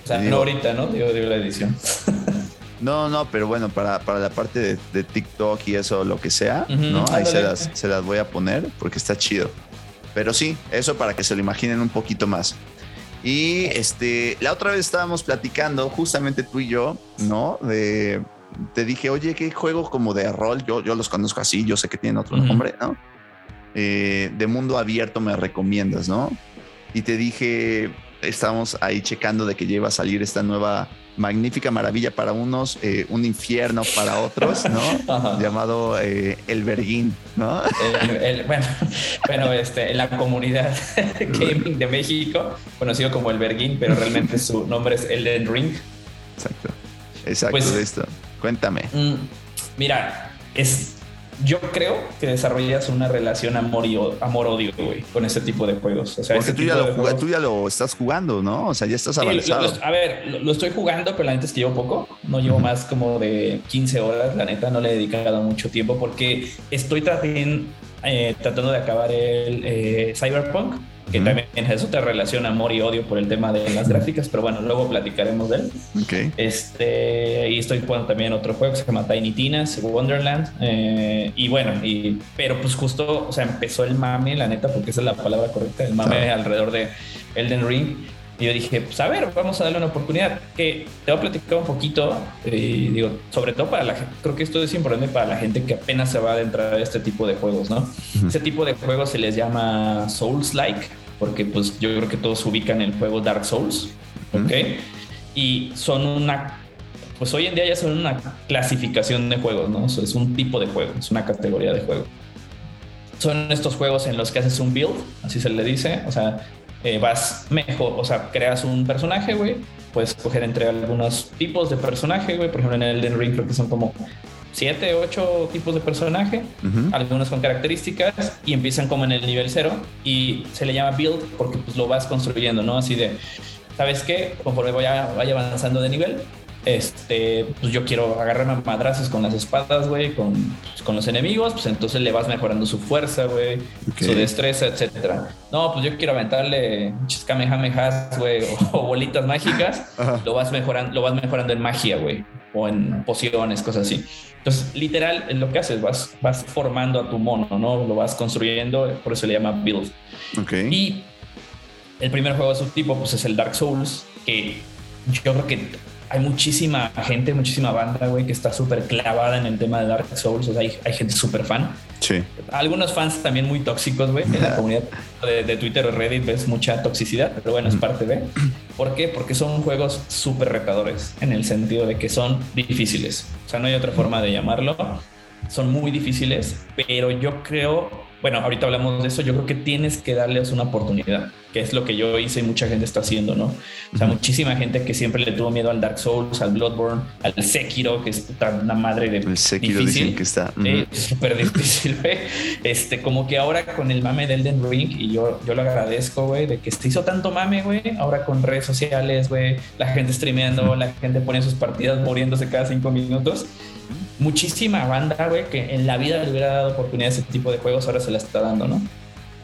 O sea, no ahorita, ¿no? Yo digo la edición. No, no, pero bueno, para, la parte de, TikTok y eso, lo que sea, ¿no? Ahí se las, se las voy a poner porque está chido. Pero sí, eso para que se lo imaginen un poquito más. Y este, la otra vez estábamos platicando, justamente tú y yo, ¿no? De, te dije, oye, ¿qué juego como de rol? Yo, yo los conozco así, yo sé que tienen otro nombre, ¿no? Eh, de mundo abierto me recomiendas, ¿no? Y te dije, estamos ahí checando de que iba a salir esta nueva magnífica maravilla para unos, eh, un infierno para otros, ¿no? Llamado eh, El Berguín, ¿no? bueno, bueno, este, en la comunidad gaming de México, conocido como El Berguín, pero realmente su nombre es Elden Ring. Exacto, exacto pues, de esto. Cuéntame. Mm, mira, es yo creo que desarrollas una relación amor y amor-odio, güey, con ese tipo de juegos. O sea, Porque tú ya, lo, tú ya, lo, estás jugando, ¿no? O sea, ya estás avanzado. a ver, lo, estoy jugando, pero la neta es que llevo poco. No llevo más como de 15 horas. La neta no le he dedicado mucho tiempo porque estoy también eh, tratando de acabar el eh, Cyberpunk que también es otra relación amor y odio por el tema de las gráficas, pero bueno, luego platicaremos de él. Okay. Este, y estoy jugando también otro juego que se llama Tiny Tina's Wonderland. Eh, y bueno, y, pero pues justo, o sea, empezó el mame, la neta, porque esa es la palabra correcta, el mame alrededor de Elden Ring. Y yo dije, pues a ver, vamos a darle una oportunidad. Que te voy a platicar un poquito, y digo, sobre todo para la gente, creo que esto es importante para la gente que apenas se va a adentrar a este tipo de juegos, ¿no? Este tipo de juegos se les llama Souls-like, porque pues yo creo que todos ubican el juego Dark Souls, ¿ok? Y son una, pues hoy en día ya son una clasificación de juegos, ¿no? es un tipo de juego, es una categoría de juego. Son estos juegos en los que haces un build, así se le dice, o sea, eh, vas mejor, o sea, creas un personaje, güey, puedes escoger entre algunos tipos de personaje, güey, por ejemplo en el Elden Ring creo que son como siete, ocho tipos de personaje, algunos con características y empiezan como en el nivel cero y se le llama build porque pues lo vas construyendo, ¿no? Así de, ¿sabes qué? Conforme vaya, vaya avanzando de nivel, este, pues yo quiero agarrarme a madrazos con las espadas, güey, con, pues, con los enemigos, pues entonces le vas mejorando su fuerza, güey, su destreza, etcétera. No, pues yo quiero aventarle muchas kamehamehas, güey, o, bolitas mágicas, lo vas mejorando, lo vas mejorando en magia, güey, o en pociones, cosas así. Entonces, literal, es lo que haces, vas, vas formando a tu mono, ¿no? Lo vas construyendo, por eso se le llama build. Okay. Y el primer juego de su tipo, pues es el Dark Souls, que yo creo que hay muchísima gente, muchísima banda, güey, que está súper clavada en el tema de Dark Souls. O sea, hay, gente súper fan. Sí. Algunos fans también muy tóxicos, güey. En la comunidad de, Twitter o Reddit ves mucha toxicidad, pero bueno, es parte de. ¿Por qué? Porque son juegos súper retadores en el sentido de que son difíciles. O sea, no hay otra forma de llamarlo. Son muy difíciles, pero yo creo bueno, ahorita hablamos de eso, yo creo que tienes que darles una oportunidad, que es lo que yo hice y mucha gente está haciendo, ¿no? O sea, muchísima gente que siempre le tuvo miedo al Dark Souls, al Bloodborne, al Sekiro, que es una madre de El Sekiro dicen que está Es súper difícil, güey. Este, como que ahora con el mame del Elden Ring, y yo, yo lo agradezco, güey, de que se hizo tanto mame, güey, ahora con redes sociales, güey, la gente streameando, la gente pone sus partidas muriéndose cada cinco minutos muchísima banda, güey, que en la vida le hubiera dado oportunidad a ese tipo de juegos, ahora se la está dando, ¿no?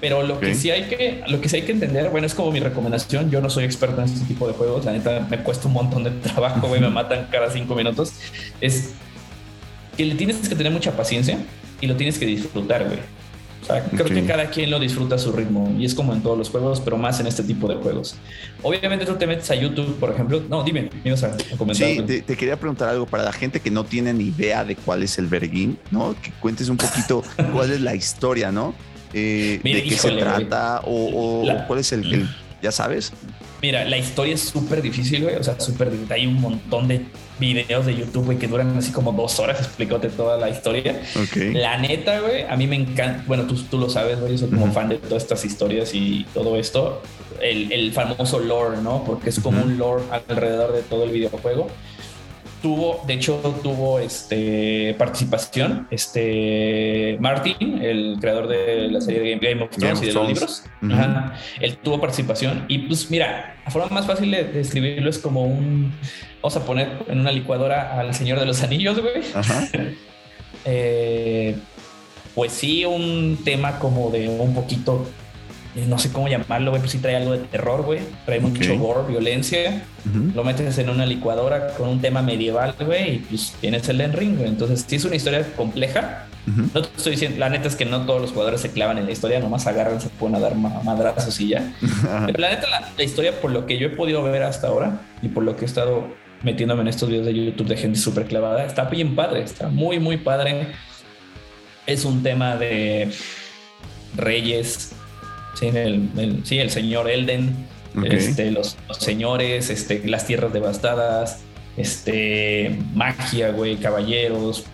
Pero lo que sí hay que, lo que sí hay que entender, bueno, es como mi recomendación. Yo no soy experto en este tipo de juegos. La neta me cuesta un montón de trabajo, güey, me matan cada cinco minutos. Es que le tienes que tener mucha paciencia y lo tienes que disfrutar, güey creo que cada quien lo disfruta a su ritmo y es como en todos los juegos, pero más en este tipo de juegos. Obviamente tú te metes a YouTube, por ejemplo. No, dime, ibas a, comentar. Sí, te, quería preguntar algo para la gente que no tiene ni idea de cuál es el Berguín, ¿no? Que cuentes un poquito cuál es la historia, ¿no? Eh, de qué se trata o, cuál es el, ya sabes. Mira, la historia es súper difícil, güey. O sea, súper Hay un montón de videos de YouTube, güey, que duran así como dos horas explicándote toda la historia. La neta, güey, a mí me encanta. Bueno, tú, tú lo sabes, güey. Yo soy como fan de todas estas historias y todo esto. El, el famoso lore, ¿no? Porque es como un lore alrededor de todo el videojuego tuvo, de hecho, tuvo este, participación, este, Martin, el creador de la serie de Game of Thrones y de los libros. él tuvo participación y pues mira, la forma más fácil de describirlo es como un, vamos a poner en una licuadora al Señor de los Anillos, güey. Eh, pues sí, un tema como de un poquito no sé cómo llamarlo, güey, pues sí trae algo de terror, güey. Trae mucho gore, violencia. Lo metes en una licuadora con un tema medieval, güey, y pues tienes el Den Ring, güey. Entonces, sí es una historia compleja. No te estoy diciendo, la neta es que no todos los jugadores se clavan en la historia, nomás agarran, se pueden a dar madrazos y ya. Pero la neta, la, historia, por lo que yo he podido ver hasta ahora y por lo que he estado metiéndome en estos videos de YouTube de gente súper clavada, está bien padre, está muy, muy padre. Es un tema de reyes, Sí, el, sí, el señor Elden este, los, señores, este, las tierras devastadas, este, magia, güey, caballeros.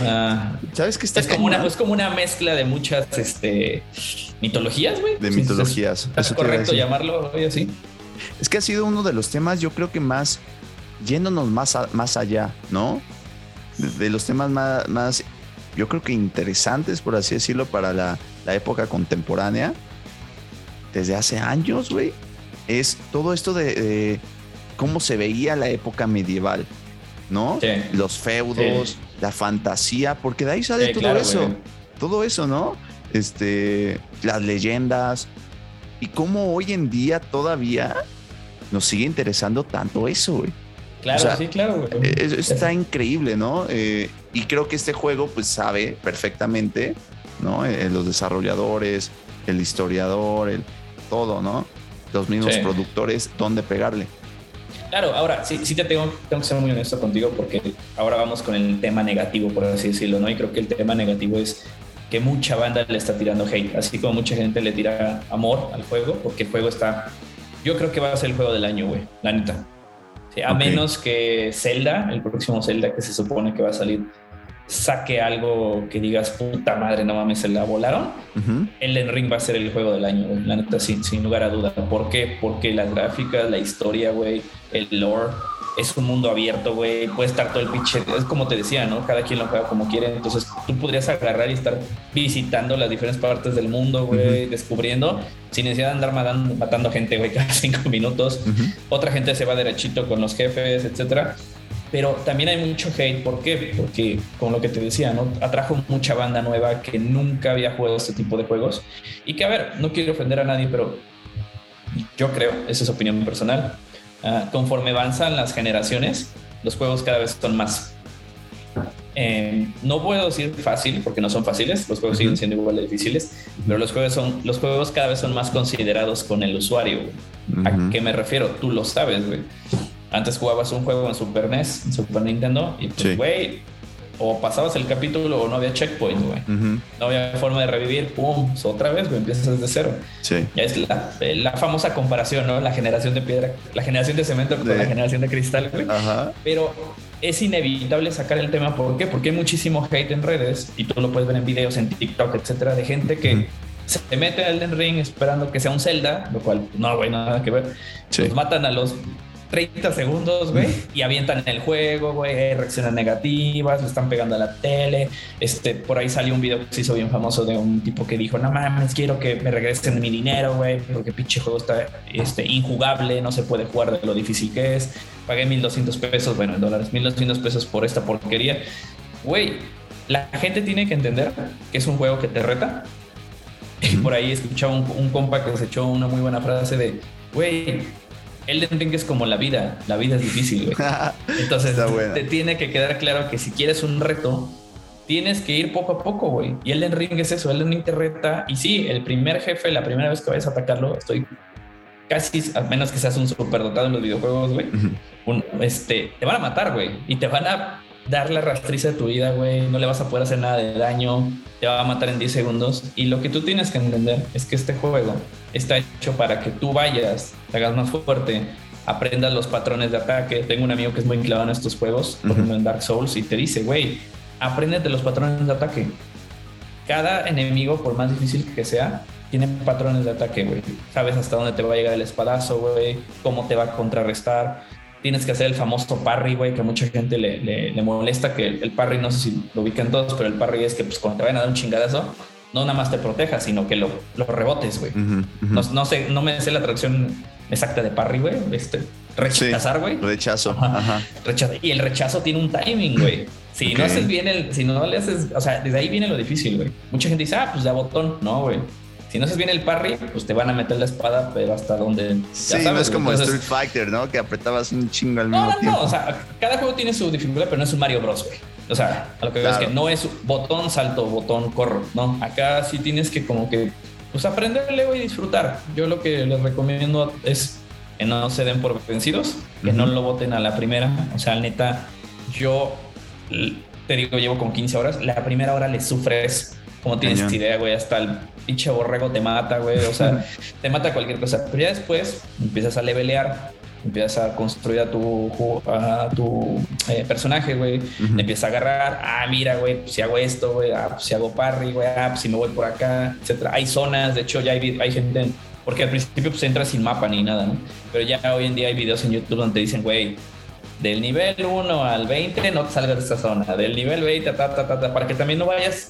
Ah, ¿Sabes qué está es como, una, es como una mezcla de muchas este, mitologías, güey. De mitologías. ¿Es correcto llamarlo hoy así? Es que ha sido uno de los temas, yo creo que más, yéndonos más, más allá, ¿no? De, los temas más, más, yo creo que interesantes, por así decirlo, para la, la época contemporánea, desde hace años, güey, es todo esto de, cómo se veía la época medieval, ¿no? Los feudos, la fantasía, porque de ahí sale todo eso, todo eso, ¿no? Este, las leyendas y cómo hoy en día todavía nos sigue interesando tanto eso, güey. Claro, sí, claro, güey. E, está increíble, ¿no? Eh, y creo que este juego, pues, sabe perfectamente, ¿no? Eh, los desarrolladores, el historiador, el todo, ¿no? Los mismos productores, dónde pegarle. Claro, ahora sí, sí te tengo, tengo, que ser muy honesto contigo porque ahora vamos con el tema negativo, por así decirlo, ¿no? Y creo que el tema negativo es que mucha banda le está tirando hate, así como mucha gente le tira amor al juego, porque el juego está, yo creo que va a ser el juego del año, güey, la neta. a menos que Zelda, el próximo Zelda que se supone que va a salir, saque algo que digas, puta madre, no mames, se la volaron, el Elden Ring va a ser el juego del año, la neta, sin, sin lugar a duda. ¿Por qué? Porque las gráficas, la historia, güey, el lore, es un mundo abierto, güey, puede estar todo el pinche, es como te decía, ¿no? Cada quien lo juega como quiere, entonces tú podrías agarrar y estar visitando las diferentes partes del mundo, güey, descubriendo, sin necesidad de andar matando, matando gente, güey, cada cinco minutos. Otra gente se va derechito con los jefes, etcétera pero también hay mucho hate. ¿Por qué? Porque, como lo que te decía, ¿no? Atrajo mucha banda nueva que nunca había jugado este tipo de juegos. Y que, a ver, no quiero ofender a nadie, pero yo creo, esa es opinión personal, ah, conforme avanzan las generaciones, los juegos cada vez son más. Eh, no puedo decir fácil, porque no son fáciles, los juegos siguen siendo igual de difíciles, pero los juegos, son, los juegos cada vez son más considerados con el usuario. ¿A qué me refiero? Tú lo sabes, güey antes jugabas un juego en Super NES, en Super Nintendo, y pues, güey, o pasabas el capítulo o no había checkpoint, güey. No había forma de revivir, pum, otra vez, güey, empiezas desde cero. Sí. Ya es la, famosa comparación, ¿no? La generación de piedra, la generación de cemento con la generación de cristal, güey. Ajá. Pero es inevitable sacar el tema, ¿por qué? Porque hay muchísimo hate en redes, y tú lo puedes ver en videos, en TikTok, etcétera, de gente que. se mete al Elden Ring esperando que sea un Zelda, lo cual no, güey, nada que ver. Sí. Los matan a los 30 segundos, güey, y avientan el juego, güey, reacciones negativas, le están pegando a la tele. Este, por ahí salió un video que se hizo bien famoso de un tipo que dijo, no mames, quiero que me regresen mi dinero, güey, porque pinche juego está este, injugable, no se puede jugar de lo difícil que es. Pagué 1200 pesos, bueno, en dólares, 1200 pesos por esta porquería. Güey, la gente tiene que entender que es un juego que te reta. Y por ahí escuchaba un, un compa que se echó una muy buena frase de, güey, Elden Ring es como la vida, la vida es difícil, güey. Entonces te tiene que quedar claro que si quieres un reto, tienes que ir poco a poco, güey. Y Elden Ring es eso, Elden Ring te reta. Y sí, el primer jefe, la primera vez que vayas a atacarlo, estoy casi, a menos que seas un superdotado en los videojuegos, güey, este, te van a matar, güey. Y te van a dar la rastriza de tu vida, güey. No le vas a poder hacer nada de daño. Te va a matar en 10 segundos. Y lo que tú tienes que entender es que este juego está hecho para que tú vayas, te hagas más fuerte, aprendas los patrones de ataque. Tengo un amigo que es muy clavado en estos juegos, por ejemplo en Dark Souls, y te dice, güey, de los patrones de ataque. Cada enemigo, por más difícil que sea, tiene patrones de ataque, güey. Sabes hasta dónde te va a llegar el espadazo, güey, cómo te va a contrarrestar. Tienes que hacer el famoso parry, güey, que a mucha gente le, le, molesta, que el, parry, no sé si lo ubican todos, pero el parry es que pues cuando te vayan a dar un chingadazo, no nada más te proteja, sino que lo, lo rebotes, güey. no, sé, no me sé la traducción exacta de parry, güey. Este, rechazar, güey. rechazo. Ajá. Y el rechazo tiene un timing, güey. Si no haces bien el, si no le haces, o sea, desde ahí viene lo difícil, güey. Mucha gente dice, ah, pues ya botón. No, güey. Si no haces bien el parry, pues te van a meter la espada, pero hasta donde. Sí, no es como Street Fighter, ¿no? Que apretabas un chingo al mismo tiempo. No, no, o sea, cada juego tiene su dificultad, pero no es un Mario Bros, güey. O sea, a lo que veo es que no es botón, salto, botón, corro, ¿no? Acá sí tienes que como que, pues aprenderle y disfrutar. Yo lo que les recomiendo es que no se den por vencidos, que no lo voten a la primera. O sea, neta, yo te digo, llevo con 15 horas. La primera hora le sufres Como tienes Cañón. idea, güey, hasta el pinche borrego te mata, güey. O sea, te mata cualquier cosa. Pero ya después empiezas a levelear, empiezas a construir a tu, a tu eh, personaje, güey. Le empiezas a agarrar, ah, mira, güey, pues si hago esto, güey, ah, pues si hago parry, güey, ah, pues si me voy por acá, etcétera. Hay zonas, de hecho, ya hay, hay gente, porque al principio pues entras sin mapa ni nada, ¿no? Pero ya hoy en día hay videos en YouTube donde te dicen, güey, del nivel 1 al 20 no te salgas de esta zona, del nivel 20, ta, ta, ta, ta, para que también no vayas.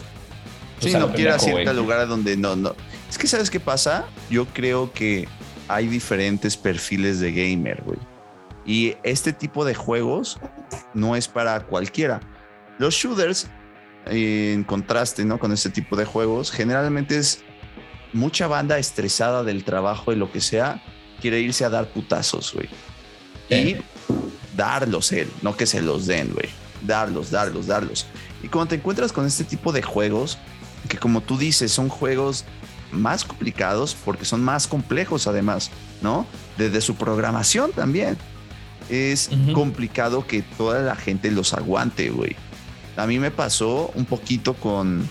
pues, Sí, no quieras irte a lugares donde no, no. Es que, ¿sabes qué pasa? Yo creo que hay diferentes perfiles de gamer, güey. Y este tipo de juegos no es para cualquiera. Los shooters, eh, en contraste, ¿no? Con este tipo de juegos, generalmente es mucha banda estresada del trabajo y lo que sea, quiere irse a dar putazos, güey. Y Sí. darlos él, no que se los den, güey. Darlos, darlos, darlos. Y cuando te encuentras con este tipo de juegos, que como tú dices, son juegos más complicados porque son más complejos además, ¿no? Desde su programación también. Es Ujú. complicado que toda la gente los aguante, güey. A mí me pasó un poquito con,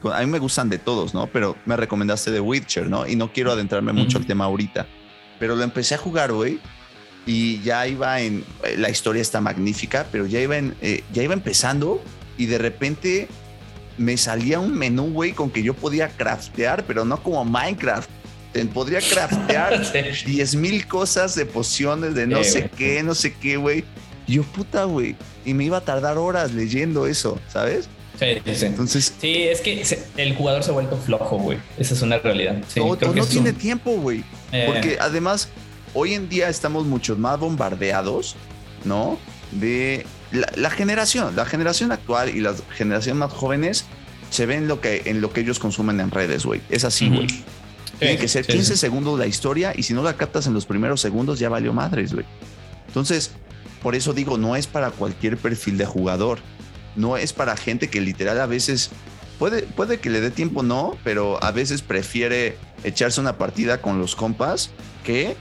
con- A mí me gustan de todos, ¿no? Pero me recomendaste The Witcher, ¿no? Y no quiero adentrarme mucho al tema ahorita. Pero lo empecé a jugar, güey. Y ya iba en... eh, La historia está magnífica, pero ya iba, en, eh, ya iba empezando y de repente me salía un menú, güey, con que yo podía craftear, pero no como Minecraft. Te podría craftear Sí. 10 mil cosas de pociones, de no Sí, sé qué, no sé qué, güey. Yo, puta, güey. Y me iba a tardar horas leyendo eso, ¿sabes? Sí, sí, sí. Entonces, Sí, es que el jugador se ha vuelto flojo, güey. Esa es una realidad. Sí, o, creo que no tiene un- tiempo, güey. eh, Porque además, hoy en día estamos mucho más bombardeados, ¿no? De la, la generación, la generación actual y las generaciones más jóvenes se ven lo que, en lo que ellos consumen en redes, güey. Es así, güey. Tiene Sí, que ser sí, 15 sí. segundos la historia y si no la captas en los primeros segundos ya valió madres, güey. Entonces, por eso digo, no es para cualquier perfil de jugador. No es para gente que literal a veces puede, puede que le dé tiempo, no, pero a veces prefiere echarse una partida con los compas que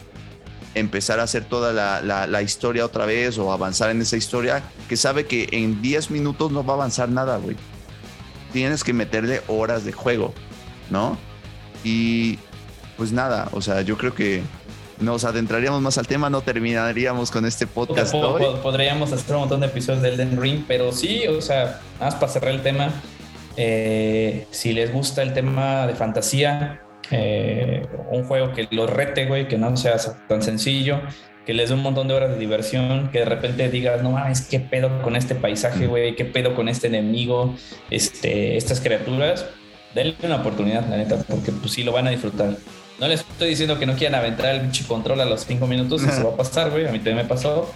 empezar a hacer toda la, la- la historia otra vez o avanzar en esa historia que sabe que en 10 minutos no va a avanzar nada, güey. Tienes que meterle horas de juego, ¿no? Y pues nada, o sea, yo creo que nos adentraríamos más al tema, no terminaríamos con este podcast po- hoy. po- podríamos hacer un montón de episodios del Elden Ring, pero sí, o sea, más para cerrar el tema. eh, si les gusta el tema de fantasía, eh, un juego que los rete, güey, que no sea tan sencillo, que les dé un montón de horas de diversión, que de repente digas, no mames, qué pedo con este paisaje, güey, qué pedo con este enemigo, este, estas criaturas, denle una oportunidad, la neta, porque pues sí lo van a disfrutar. No les estoy diciendo que no quieran aventar el pinche control a los cinco minutos, eso va a pasar, güey, a mí también me pasó.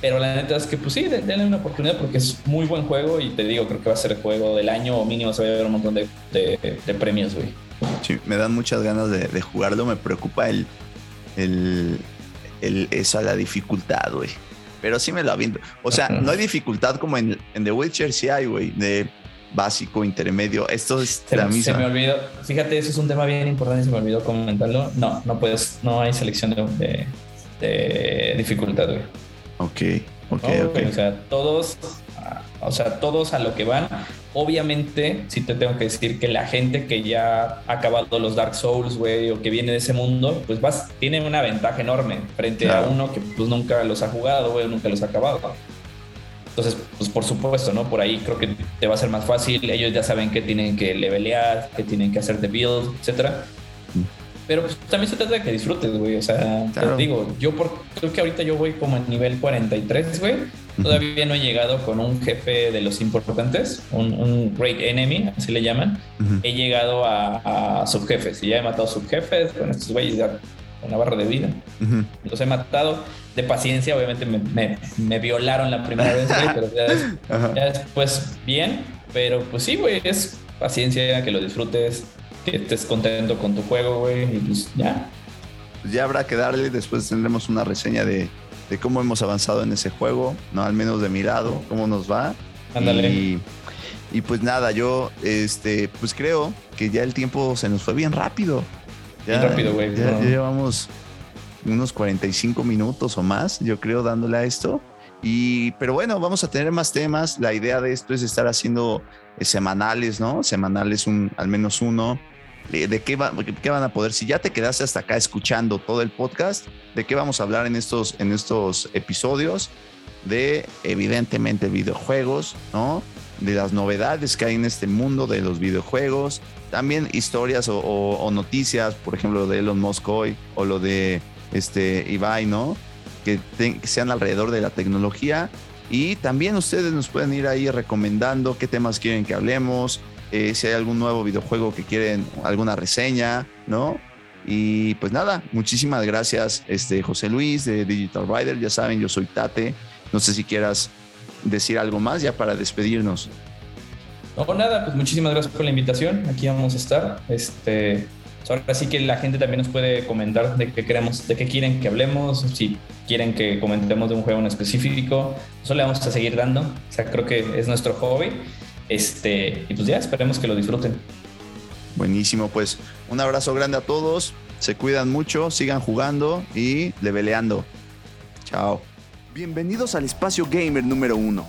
Pero la neta es que, pues sí, de- denle una oportunidad porque es muy buen juego y te digo, creo que va a ser el juego del año o mínimo se va a llevar un montón de, de- de premios, güey. Sí, me dan muchas ganas de, de jugarlo, me preocupa el, el, el- esa la dificultad, güey. Pero sí me lo aviento. O sea, no hay dificultad como en, en The Witcher, sí hay, güey, de básico, intermedio. Esto es Se, la se misma. me olvidó, fíjate, eso es un tema bien importante, se me olvidó comentarlo. No, no puedes, no hay selección de, de- de dificultad, güey. Ok, ok, No, ok. O sea, todos, ah, o sea, todos a lo que van. Obviamente, sí te tengo que decir que la gente que ya ha acabado los Dark Souls, güey, o que viene de ese mundo, pues vas, tiene una ventaja enorme frente Claro. a uno que pues nunca los ha jugado, güey, nunca los ha acabado. Entonces, pues por supuesto, ¿no? Por ahí creo que te va a ser más fácil. Ellos ya saben que tienen que levelear, que tienen que hacer de build, etcétera. Pero pues también se trata de que disfrutes, güey. O sea, Claro. te digo, yo por, creo que ahorita yo voy como en nivel 43, güey. Todavía no he llegado con un jefe de los importantes, un, un great enemy, así le llaman. Ujú. He llegado a, a subjefes y ya he matado subjefes con estos güeyes ya una barra de vida. Ujú. Los he matado de paciencia, obviamente me, me- me violaron la primera vez, güey, pero ya, des- ya después bien. Pero pues sí, güey, es paciencia, que lo disfrutes, que estés contento con tu juego, güey, y pues ya. Pues ya habrá que darle, después tendremos una reseña de, de cómo hemos avanzado en ese juego, ¿no? Al menos de mi lado, cómo nos va. Ándale. Y, y pues nada, yo este, pues creo que ya el tiempo se nos fue bien rápido. Ya, Bien rápido, güey. Ya, No. ya llevamos unos 45 minutos o más, yo creo, dándole a esto. Y, pero bueno, vamos a tener más temas. La idea de esto es estar haciendo eh, semanales, ¿no? Semanales, un, al menos uno. ¿De, qué, qué, van a poder? Si ya te quedaste hasta acá escuchando todo el podcast, ¿de qué vamos a hablar en estos, en estos episodios? De, evidentemente, videojuegos, ¿no? De las novedades que hay en este mundo de los videojuegos. También historias o, noticias, por ejemplo, de Elon Musk hoy o lo de este, Ibai, ¿no? Que, sean alrededor de la tecnología. Y también ustedes nos pueden ir ahí recomendando qué temas quieren que hablemos, eh, si hay algún nuevo videojuego que quieren, alguna reseña, ¿no? Y pues nada, muchísimas gracias, este, José Luis de Digital Rider. Ya saben, yo soy Tate. No sé si quieras decir algo más ya para despedirnos. No, nada, pues muchísimas gracias por la invitación. Aquí vamos a estar. Este, ahora sí que la gente también nos puede comentar de qué queremos, de qué quieren que hablemos, si quieren que comentemos de un juego en específico, eso le vamos a seguir dando. O sea, creo que es nuestro hobby. Este, y pues ya, esperemos que lo disfruten. Buenísimo, pues un abrazo grande a todos, se cuidan mucho, sigan jugando y leveleando. Chao. Bienvenidos al Espacio Gamer número 1,